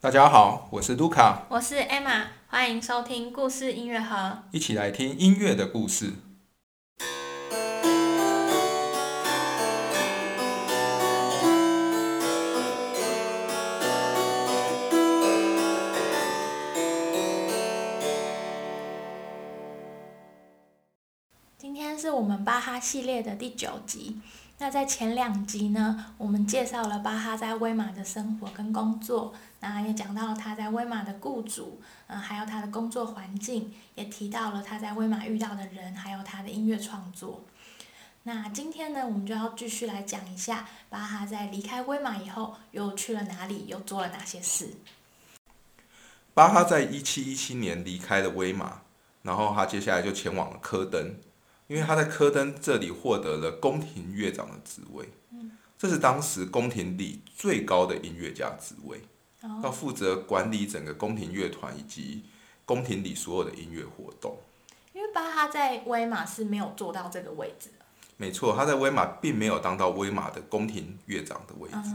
大家好，我是卢卡，我是 Emma，欢迎收听故事音乐盒。一起来听音乐的故事。今天是我们巴哈系列的第九集。那在前两集呢，我们介绍了巴哈在威马的生活跟工作，那也讲到了他在威马的雇主，嗯，还有他的工作环境，也提到了他在威马遇到的人，还有他的音乐创作。那今天呢，我们就要继续来讲一下巴哈在离开威马以后，又去了哪里，又做了哪些事。巴哈在一七一七年离开了威马，然后他接下来就前往了科登。因为他在科登这里获得了宫廷乐长的职位，这是当时宫廷里最高的音乐家职位，要负责管理整个宫廷乐团以及宫廷里所有的音乐活动。因为巴哈在威马是没有做到这个位置的。没错，他在威马并没有当到威马的宫廷乐长的位置，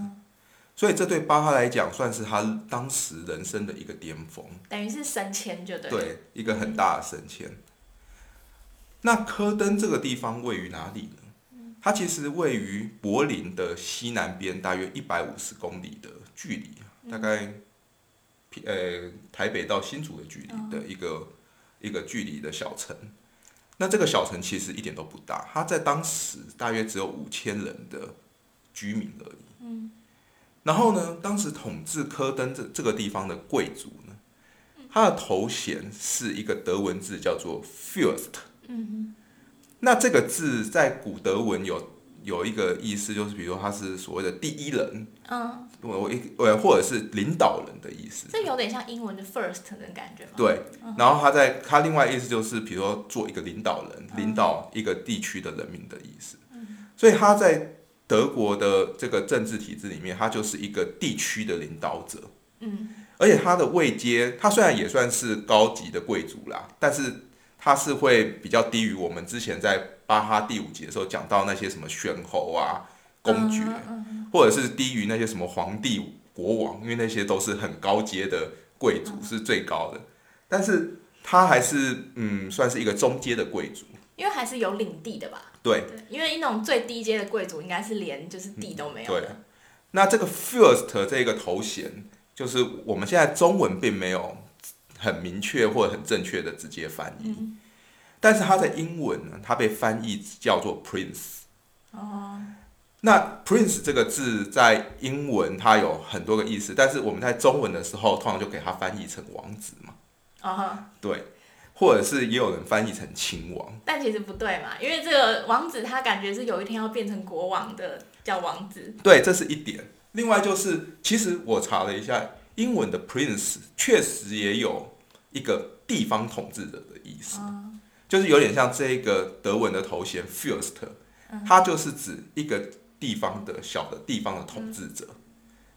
所以这对巴哈来讲算是他当时人生的一个巅峰，等于是升迁就对。对，一个很大的升迁。那科登这个地方位于哪里呢？它其实位于柏林的西南边，大约一百五十公里的距离，大概，呃，台北到新竹的距离的一个一个距离的小城。那这个小城其实一点都不大，它在当时大约只有五千人的居民而已。嗯。然后呢，当时统治科登这这个地方的贵族呢，他的头衔是一个德文字，叫做 Fürst。嗯那这个字在古德文有有一个意思，就是比如说他是所谓的第一人，嗯，我我一呃或者是领导人的意思，这有点像英文的 first 的感觉对，然后他在他另外意思就是比如说做一个领导人，领导一个地区的人民的意思，所以他在德国的这个政治体制里面，他就是一个地区的领导者，嗯，而且他的位阶，他虽然也算是高级的贵族啦，但是。它是会比较低于我们之前在巴哈第五集的时候讲到那些什么玄侯啊、公爵，或者是低于那些什么皇帝、国王，因为那些都是很高阶的贵族，是最高的。但是他还是嗯，算是一个中阶的贵族，因为还是有领地的吧？对，因为那种最低阶的贵族应该是连就是地都没有。对，那这个 first 这个头衔，就是我们现在中文并没有。很明确或者很正确的直接翻译，但是它在英文呢，它被翻译叫做 prince。哦，那 prince 这个字在英文它有很多个意思，但是我们在中文的时候，通常就给它翻译成王子嘛。啊哈，对，或者是也有人翻译成亲王，但其实不对嘛，因为这个王子他感觉是有一天要变成国王的，叫王子。对，这是一点。另外就是，其实我查了一下，英文的 prince 确实也有。一个地方统治者的意思，就是有点像这个德文的头衔 “first”，它就是指一个地方的小的地方的统治者，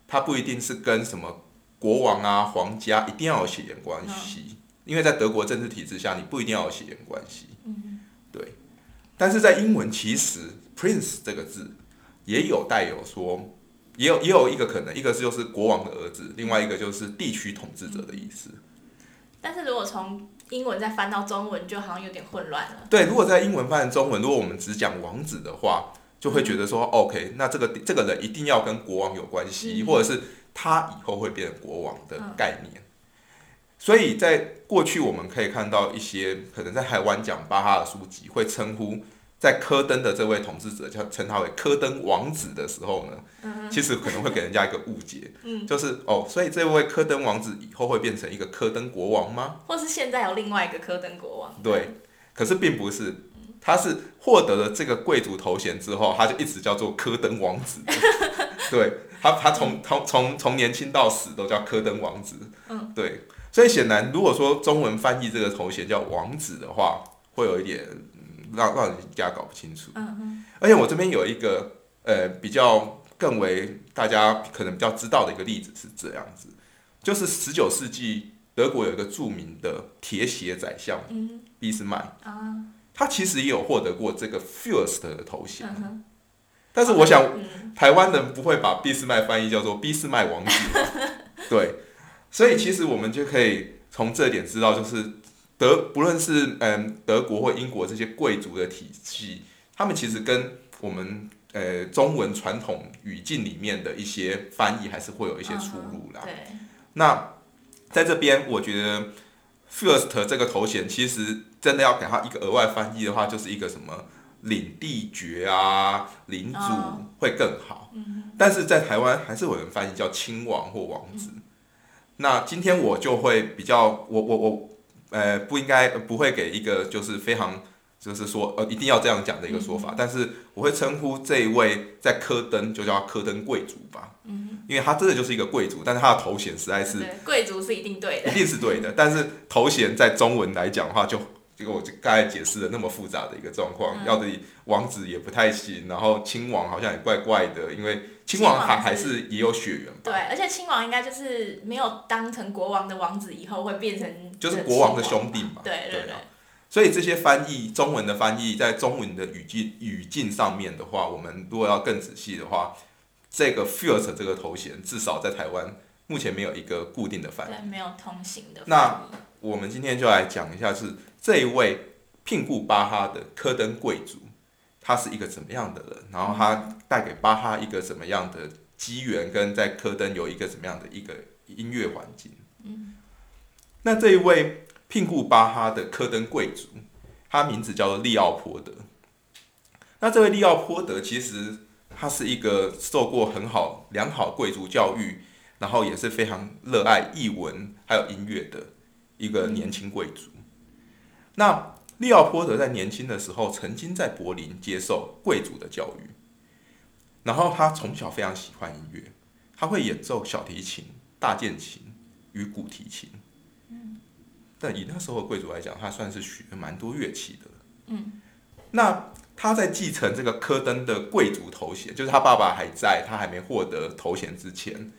它不一定是跟什么国王啊、皇家一定要有血缘关系，因为在德国政治体制下，你不一定要有血缘关系。对。但是在英文，其实 “prince” 这个字也有带有说，也有也有一个可能，一个是就是国王的儿子，另外一个就是地区统治者的意思。但是如果从英文再翻到中文，就好像有点混乱了。对，如果在英文翻成中文，如果我们只讲王子的话，就会觉得说，OK，那这个这个人一定要跟国王有关系，或者是他以后会变成国王的概念。所以在过去，我们可以看到一些可能在台湾讲巴哈的书籍，会称呼。在科登的这位统治者叫称他为科登王子的时候呢，其实可能会给人家一个误解，就是哦，所以这位科登王子以后会变成一个科登国王吗？或是现在有另外一个科登国王？对，可是并不是，他是获得了这个贵族头衔之后，他就一直叫做科登王子。对他，他从从从从年轻到死都叫科登王子。嗯，对，所以显然，如果说中文翻译这个头衔叫王子的话，会有一点。让让人家搞不清楚，嗯而且我这边有一个呃比较更为大家可能比较知道的一个例子是这样子，就是十九世纪德国有一个著名的铁血宰相，嗯，俾斯麦啊，他其实也有获得过这个 First 的头衔，但是我想台湾人不会把俾斯麦翻译叫做俾斯麦王子，对，所以其实我们就可以从这点知道，就是德不论是嗯德国或英国这些贵族的体系，他们其实跟我们呃中文传统语境里面的一些翻译还是会有一些出入啦。对，那在这边，我觉得 first 这个头衔其实真的要给他一个额外翻译的话，就是一个什么领地爵啊、领主哦会更好。嗯但是在台湾还是有人翻译叫亲王或王子。那今天我就会比较，我我我呃不应该不会给一个就是非常就是说呃一定要这样讲的一个说法，但是我会称呼这一位在科登就叫科登贵族吧，嗯，因为他真的就是一个贵族，但是他的头衔实在是，贵族是一定对的一。定是对的，但是头衔在中文来讲的话就。这个我就刚才解释的那么复杂的一个状况，嗯要的王子也不太行，然后亲王好像也怪怪的，因为亲王还还是也有血缘吧。对，而且亲王应该就是没有当成国王的王子以后会变成就是国王的兄弟嘛。对对对啊，所以这些翻译中文的翻译，在中文的语境语境上面的话，我们如果要更仔细的话，这个 Fiat 这个头衔至少在台湾目前没有一个固定的翻译。对，没有通行的那。我们今天就来讲一下，是这一位聘雇巴哈的科登贵族，他是一个怎么样的人，然后他带给巴哈一个怎么样的机缘，跟在科登有一个怎么样的一个音乐环境。嗯那这一位聘雇巴哈的科登贵族，他名字叫做利奥波德。那这位利奥波德其实他是一个受过很好良好贵族教育，然后也是非常热爱译文还有音乐的一个年轻贵族。那利奥波德在年轻的时候，曾经在柏林接受贵族的教育，然后他从小非常喜欢音乐，他会演奏小提琴、大键琴与古提琴。但以那时候的贵族来讲，他算是学了蛮多乐器的。嗯，那他在继承这个科登的贵族头衔，就是他爸爸还在，他还没获得头衔之前，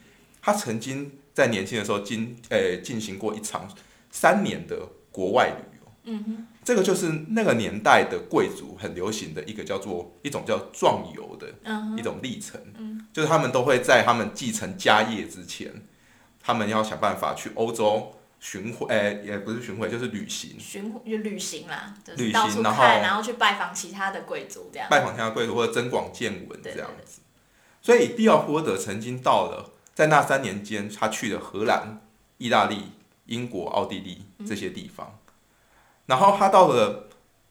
他曾经在年轻的时候进呃进行过一场三年的国外旅游。嗯哼，这个就是那个年代的贵族很流行的一个叫做一种叫壮游的一种历程，嗯就是他们都会在他们继承家业之前，他们要想办法去欧洲巡回，哎、也不是巡回，就是旅行，巡就旅行啦，就是旅行然后，然后去拜访其他的贵族这样。拜访其他贵族或者增广见闻对这样子。所以利奥波德曾经到了，在那三年间，他去了荷兰、意大利、英国、奥地利这些地方。然后他到了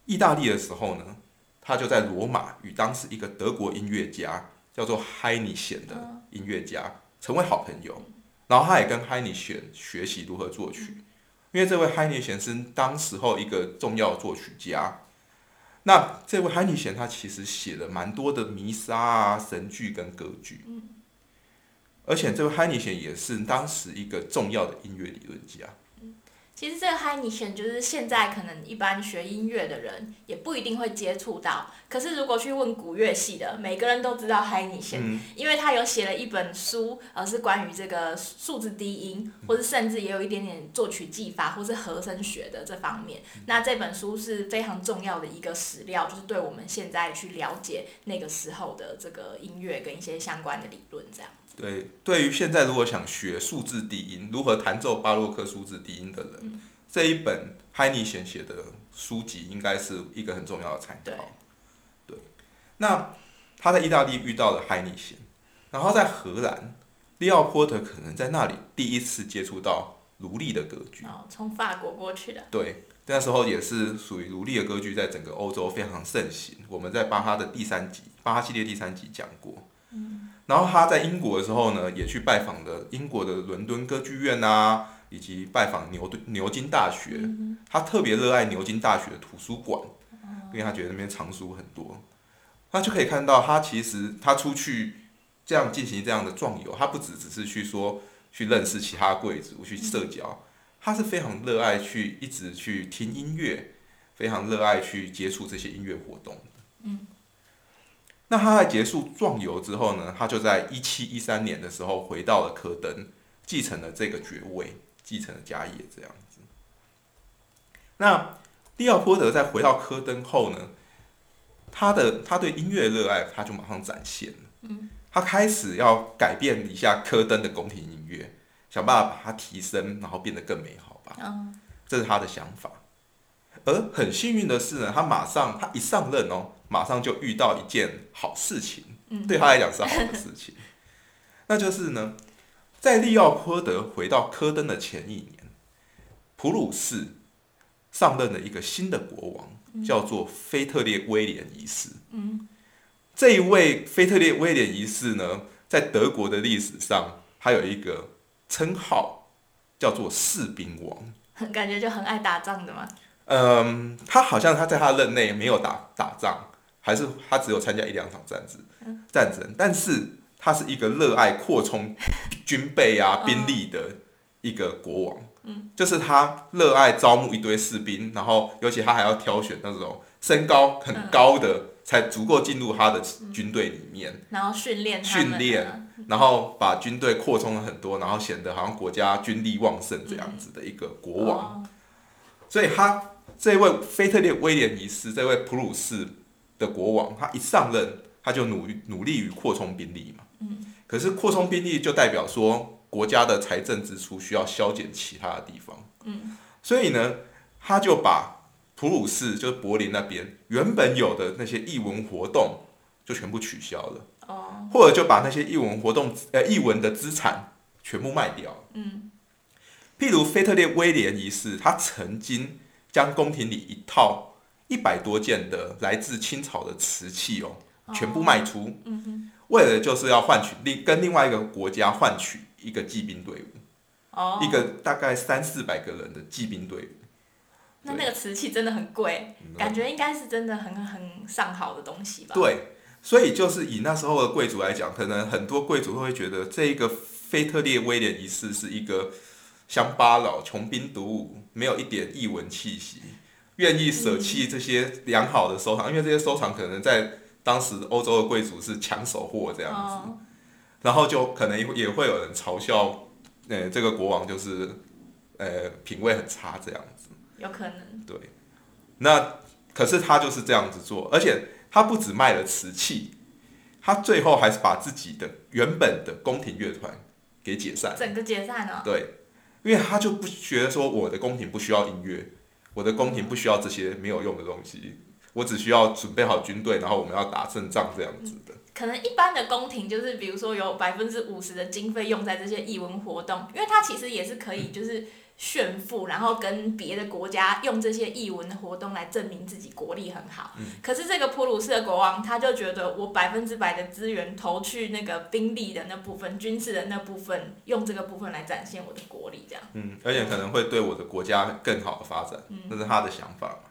意大利的时候呢，他就在罗马与当时一个德国音乐家叫做海尼显的音乐家成为好朋友。然后他也跟海尼显学习如何作曲，因为这位海尼显是当时候一个重要作曲家。那这位海尼贤他其实写了蛮多的弥撒啊、神剧跟歌剧，而且这位海尼贤也是当时一个重要的音乐理论家。其实这个 h e i n i c h e n 就是现在可能一般学音乐的人也不一定会接触到，可是如果去问古乐系的，每个人都知道 h e i n i c h e n 嗯，因为他有写了一本书，呃，是关于这个数字低音，或是甚至也有一点点作曲技法或是和声学的这方面。那这本书是非常重要的一个史料，就是对我们现在去了解那个时候的这个音乐跟一些相关的理论这样。对，对于现在如果想学数字低音，如何弹奏巴洛克数字低音的人，这一本海尼贤写的书籍应该是一个很重要的参考。对，那他在意大利遇到了海尼贤，然后在荷兰，利奥波特可能在那里第一次接触到奴隶的歌剧。哦，从法国过去的。对，那时候也是属于奴隶的歌剧，在整个欧洲非常盛行。我们在巴哈的第三集，巴哈系列第三集讲过。然后他在英国的时候呢，也去拜访了英国的伦敦歌剧院啊，以及拜访牛顿牛津大学。他特别热爱牛津大学的图书馆，因为他觉得那边藏书很多。那就可以看到，他其实他出去这样进行这样的壮游，他不只只是去说去认识其他贵族，去社交。他是非常热爱去一直去听音乐，非常热爱去接触这些音乐活动。嗯。那他在结束壮游之后呢，他就在一七一三年的时候回到了科登，继承了这个爵位，继承了家业这样子。那利奥波德在回到科登后呢，他的他对音乐热爱他就马上展现了。嗯。他开始要改变一下科登的宫廷音乐。想办法把它提升，然后变得更美好吧。嗯这是他的想法。而很幸运的是呢，他马上他一上任哦，马上就遇到一件好事情，嗯，对他来讲是好的事情，那就是呢，在利奥波德回到科登的前一年，普鲁士上任了一个新的国王，叫做腓特烈威廉一世。嗯这一位腓特烈威廉一世呢，在德国的历史上，还有一个称号叫做士兵王。感觉就很爱打仗的嘛。嗯，他好像他在他任内没有打打仗，还是他只有参加一两场战争战争，但是他是一个热爱扩充军备啊嗯兵力的一个国王。嗯，就是他热爱招募一堆士兵，然后尤其他还要挑选那种身高很高的，才足够进入他的军队里面。然后训练训练，然后把军队扩充了很多，然后显得好像国家军力旺盛这样子的一个国王。哦所以他这位腓特烈威廉一世，这位普鲁士的国王，他一上任，他就努努力于扩充兵力嘛。嗯可是扩充兵力就代表说，国家的财政支出需要削减其他的地方。嗯所以呢，他就把普鲁士就是柏林那边原本有的那些艺文活动就全部取消了。哦或者就把那些译文活动呃译文的资产全部卖掉。嗯譬如腓特烈威廉一世，他曾经将宫廷里一套一百多件的来自清朝的瓷器哦，全部卖出，嗯哼。为了就是要换取另跟另外一个国家换取一个骑兵队伍，哦，一个大概三四百个人的骑兵队伍。那那个瓷器真的很贵，嗯。感觉应该是真的很很上好的东西吧？对，所以就是以那时候的贵族来讲，可能很多贵族都会觉得这一个菲特烈威廉一世是一个乡巴佬、穷兵黩武，没有一点异文气息，愿意舍弃这些良好的收藏，因为这些收藏可能在当时欧洲的贵族是抢手货这样子，哦，然后就可能也会有人嘲笑，呃，这个国王就是呃品味很差这样子。有可能，对，那可是他就是这样子做，而且他不止卖了瓷器，他最后还是把自己的原本的宫廷乐团给解散。整个解散了。对，因为他就不觉得说我的宫廷不需要音乐，我的宫廷不需要这些没有用的东西，我只需要准备好军队，然后我们要打胜仗这样子的。可能一般的宫廷就是，比如说有百分之五十的经费用在这些艺文活动，因为它其实也是可以就是炫富，然后跟别的国家用这些译文的活动来证明自己国力很好。可是这个普鲁士的国王他就觉得我百分之百的资源投去那个兵力的那部分、军事的那部分，用这个部分来展现我的国力，这样。嗯，而且可能会对我的国家更好的发展，这是他的想法嘛。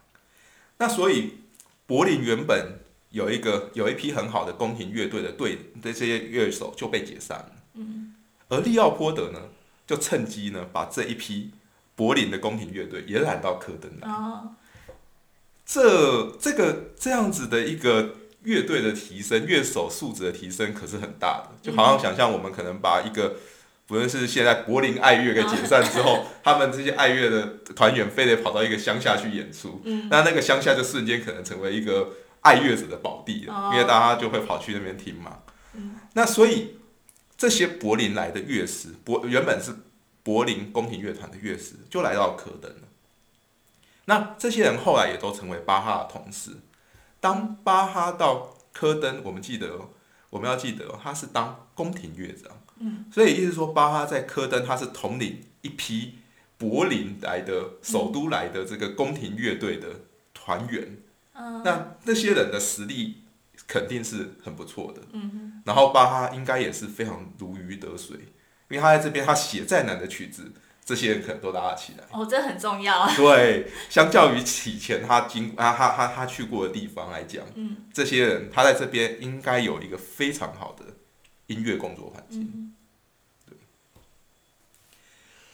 那所以柏林原本有一个有一批很好的宫廷乐队的队的这些乐手就被解散了，嗯，而利奥波德呢，就趁机呢把这一批柏林的宫廷乐队也揽到科登来。哦，这这个这样子的一个乐队的提升，乐手素质的提升可是很大的，就好像想象我们可能把一个。不论是现在柏林爱乐给解散之后，他们这些爱乐的团员非得跑到一个乡下去演出，嗯，那那个乡下就瞬间可能成为一个爱乐者的宝地了，哦因为大家就会跑去那边听嘛。嗯那所以这些柏林来的乐师，柏原本是柏林宫廷乐团的乐师，就来到科登了。那这些人后来也都成为巴哈的同事。当巴哈到科登，我们记得哦，我们要记得哦，他是当宫廷乐长。嗯，所以意思说，巴哈在科登他是统领一批柏林来的首都来的这个宫廷乐队的团员。嗯，那那些人的实力肯定是很不错的。嗯然后巴哈应该也是非常如鱼得水，因为他在这边他写再难的曲子，这些人可能都拉得起来。哦，这很重要啊。对，相较于以前他经啊他他他去过的地方来讲，嗯这些人他在这边应该有一个非常好的音乐工作环境。嗯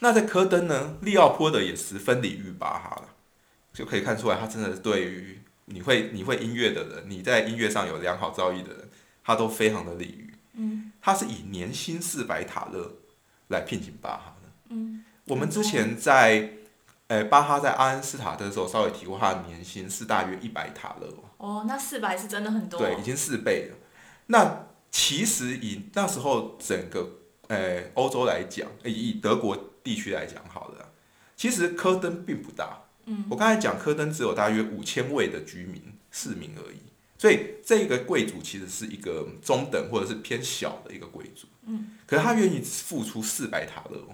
那在科登呢，利奥波德也十分礼遇巴哈了，就可以看出来他真的对于你会你会音乐的人，你在音乐上有良好造诣的人，他都非常的礼遇。嗯他是以年薪四百塔勒来聘请巴哈的。嗯我们之前在呃巴哈在阿恩斯塔特的时候稍微提过，他的年薪是大约一百塔勒哦，哦，那四百是真的很多。对，已经四倍了。那其实以那时候整个呃欧洲来讲，以德国地区来讲好了，其实科登并不大。嗯，我刚才讲科登只有大约五千位的居民市民而已，所以这个贵族其实是一个中等或者是偏小的一个贵族。嗯，可是他愿意付出四百塔勒，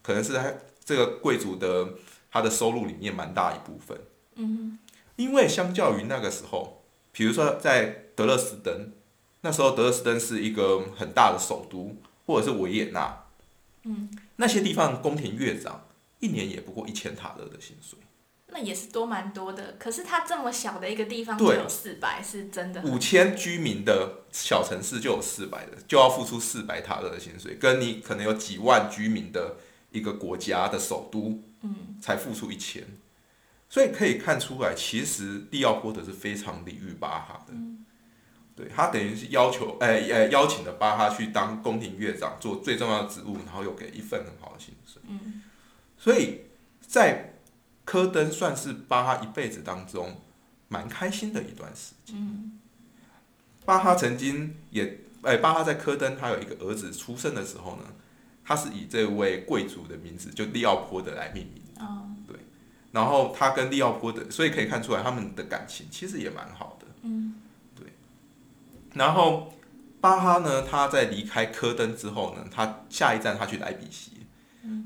可能是他这个贵族的他的收入里面蛮大一部分。嗯，因为相较于那个时候，比如说在德勒斯登，那时候德勒斯登是一个很大的首都，或者是维也纳，嗯，那些地方宫廷乐长一年也不过一千塔勒的薪水。那也是多蛮多的，可是它这么小的一个地方就有四百，是真的。五千居民的小城市就有四百的，就要付出四百塔勒的薪水，跟你可能有几万居民的一个国家的首都，嗯，才付出一千。所以可以看出来，其实利奥波德是非常礼遇巴哈的，对他等于是要求，哎哎邀请了巴哈去当宫廷乐长，做最重要的职务，然后又给一份很好的薪水。嗯，所以在科登算是巴哈一辈子当中蛮开心的一段时间。嗯，巴哈曾经也，哎，巴哈在科登他有一个儿子出生的时候呢，他是以这位贵族的名字就利奥波德来命名。哦，对，然后他跟利奥波德，所以可以看出来他们的感情其实也蛮好的。嗯，对。然后巴哈呢，他在离开科登之后呢，他下一站他去莱比锡。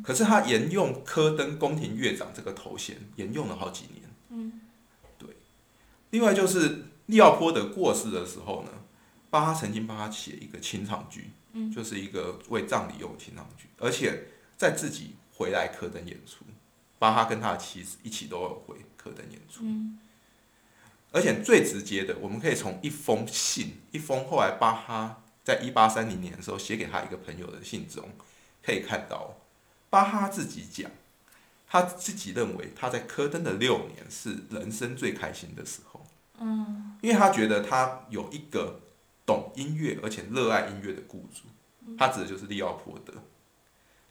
可是他沿用科登宫廷乐长这个头衔，沿用了好几年。嗯，对。另外就是利奥波德过世的时候呢，巴哈曾经帮他写一个清唱剧，嗯，就是一个为葬礼用的清唱剧，而且在自己回来科登演出，巴哈跟他的妻子一起都有回科登演出。嗯，而且最直接的，我们可以从一封信，一封后来巴哈在一八三零年的时候写给他一个朋友的信中，可以看到。巴哈自己讲，他自己认为他在科登的六年是人生最开心的时候。嗯，因为他觉得他有一个懂音乐而且热爱音乐的雇主，他指的就是利奥波德。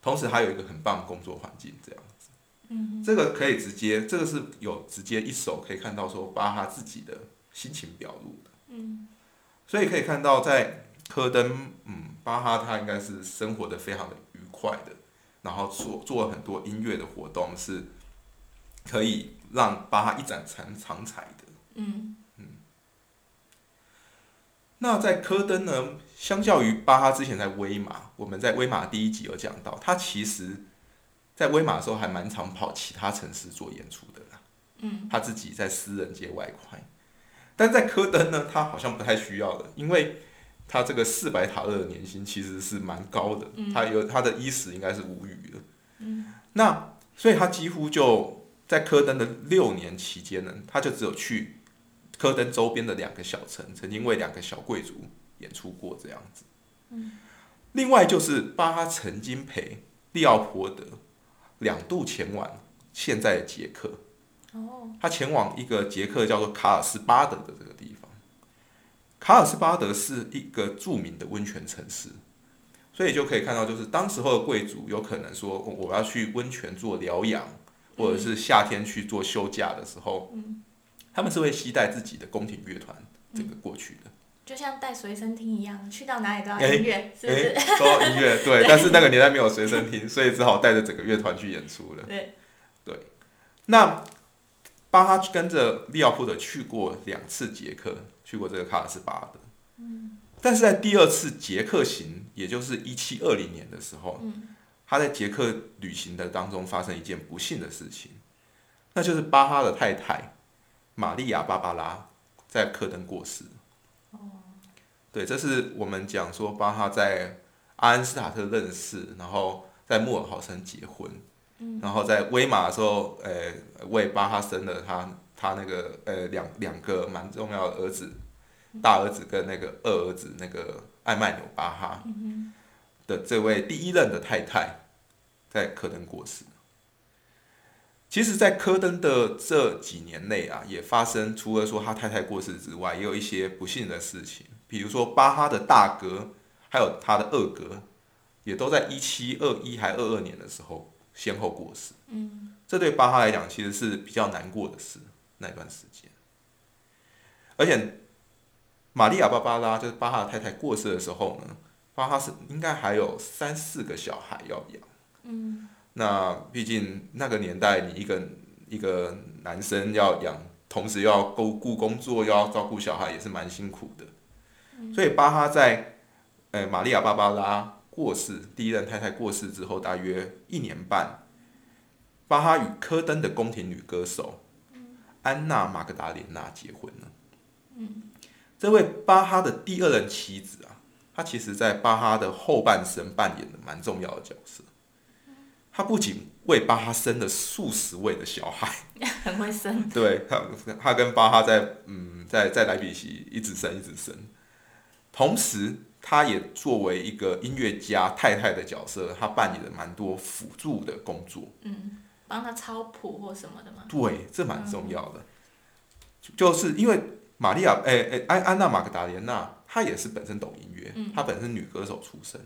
同时，还有一个很棒的工作环境，这样子。嗯，这个可以直接，这个是有直接一手可以看到说巴哈自己的心情表露的。嗯，所以可以看到在科登，嗯，巴哈他应该是生活的非常的愉快的。然后做做了很多音乐的活动，是可以让巴哈一展长长才的。嗯嗯。那在科登呢？相较于巴哈之前在威马，我们在威马第一集有讲到，他其实，在威马的时候还蛮常跑其他城市做演出的啦。嗯。他自己在私人接外快，但在科登呢，他好像不太需要了，因为。他这个四百塔勒的年薪其实是蛮高的，他有他的衣食应该是无余的。嗯，那所以他几乎就在科登的六年期间呢，他就只有去科登周边的两个小城，曾经为两个小贵族演出过这样子。嗯，另外就是巴哈曾经陪利奥波德两度前往现在的捷克。哦，他前往一个捷克叫做卡尔斯巴德的这个地方。卡尔斯巴德是一个著名的温泉城市，所以就可以看到，就是当时候的贵族有可能说，我要去温泉做疗养，或者是夏天去做休假的时候，他们是会携带自己的宫廷乐团这个过去的，就像带随身听一样，去到哪里都要音乐，是不是？都要音乐，对。但是那个年代没有随身听，所以只好带着整个乐团去演出了。对，对。那巴哈跟着利奥波德去过两次捷克。去过这个卡尔斯巴的，嗯，但是在第二次捷克行，也就是一七二零年的时候，嗯，他在捷克旅行的当中发生一件不幸的事情，那就是巴哈的太太玛利亚芭芭拉在科登过世。哦，对，这是我们讲说巴哈在阿恩斯塔特认识，然后在穆尔豪森结婚，嗯，然后在威马的时候，呃，为巴哈生了他。他那个呃两两个蛮重要的儿子，大儿子跟那个二儿子那个艾曼纽巴哈的这位第一任的太太，在科登过世。其实，在科登的这几年内啊，也发生除了说他太太过世之外，也有一些不幸的事情。比如说，巴哈的大哥还有他的二哥，也都在一七二一还二二年的时候先后过世。嗯，这对巴哈来讲，其实是比较难过的事。那段时间，而且玛利亚芭芭拉就是巴哈太太过世的时候呢，巴哈是应该还有三四个小孩要养。嗯，那毕竟那个年代，你一个一个男生要养，同时要顾顾工作，又要照顾小孩，也是蛮辛苦的。所以巴哈在，呃，玛利亚芭芭拉过世，第一任太太过世之后，大约一年半，巴哈与科登的宫廷女歌手安娜玛格达莲娜结婚了。嗯，这位巴哈的第二任妻子啊，她其实在巴哈的后半生扮演的蛮重要的角色。她不仅为巴哈生了数十位的小孩，很会生。对他，他跟巴哈在嗯，在在莱比锡一直生一直生。同时，她也作为一个音乐家太太的角色，她扮演了蛮多辅助的工作。嗯，帮他抄谱或什么的吗？对，这蛮重要的。就是因为玛利亚，诶诶，安安娜玛格达莲娜，她也是本身懂音乐，她本身女歌手出身，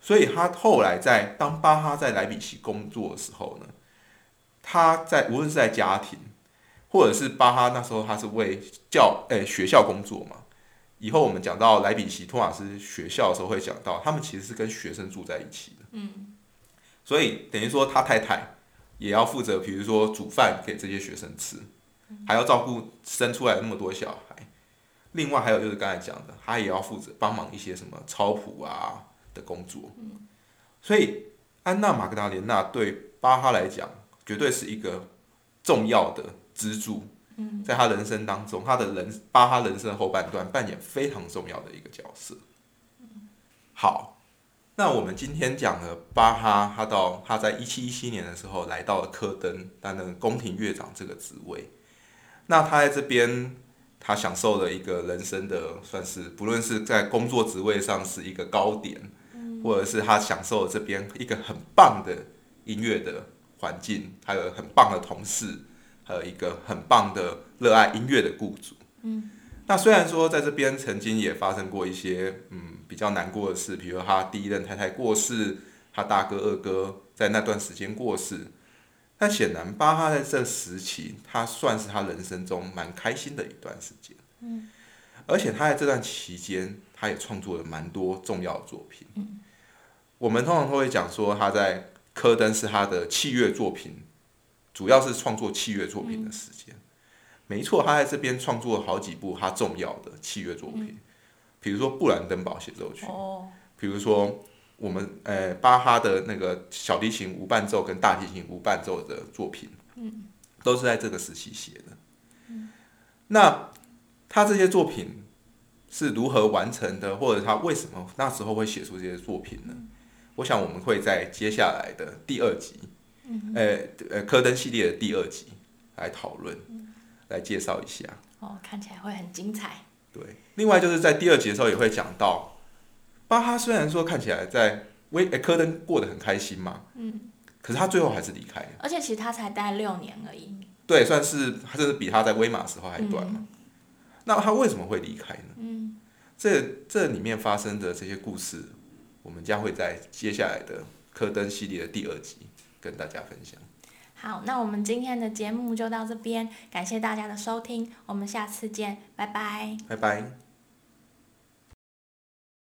所以她后来在当巴哈在莱比锡工作的时候呢，她在无论是在家庭，或者是巴哈那时候他是为教诶学校工作嘛。以后我们讲到莱比锡托马斯学校的时候，会讲到他们其实是跟学生住在一起的。嗯，所以等于说他太太也要负责，比如说煮饭给这些学生吃，还要照顾生出来那么多小孩。另外还有就是刚才讲的，他也要负责帮忙一些什么抄谱啊的工作。所以安娜玛格达莲娜对巴哈来讲，绝对是一个重要的支柱。在他人生当中，他的人巴哈人生后半段扮演非常重要的一个角色。好，那我们今天讲了巴哈，他到他在一七一七年的时候来到了科登担任宫廷乐长这个职位。那他在这边，他享受了一个人生的算是不论是在工作职位上是一个高点，或者是他享受了这边一个很棒的音乐的环境，还有很棒的同事。还有一个很棒的热爱音乐的雇主。嗯，那虽然说在这边曾经也发生过一些嗯比较难过的事，比如他第一任太太过世，他大哥二哥在那段时间过世，但显然巴哈在这时期，他算是他人生中蛮开心的一段时间。嗯，而且他在这段期间，他也创作了蛮多重要的作品。嗯，我们通常都会讲说他在科登是他的器乐作品。主要是创作器乐作品的时间，没错，他在这边创作了好几部他重要的器乐作品，比如说布兰登堡协奏曲，比如说我们呃巴哈的那个小提琴无伴奏跟大提琴无伴奏的作品，都是在这个时期写的。那他这些作品是如何完成的，或者他为什么那时候会写出这些作品呢？我想我们会在接下来的第二集。呃呃，科登系列的第二集来讨论，来介绍一下。哦，看起来会很精彩。对，另外就是在第二集的时候也会讲到，巴哈虽然说看起来在威诶科登过得很开心嘛，嗯，可是他最后还是离开了。而且其实他才待六年而已。对，算是他甚至比他在威马时候还短嘛。那他为什么会离开呢？嗯，这这里面发生的这些故事，我们将会在接下来的科登系列的第二集。跟大家分享。好，那我们今天的节目就到这边，感谢大家的收听，我们下次见，拜拜。拜拜。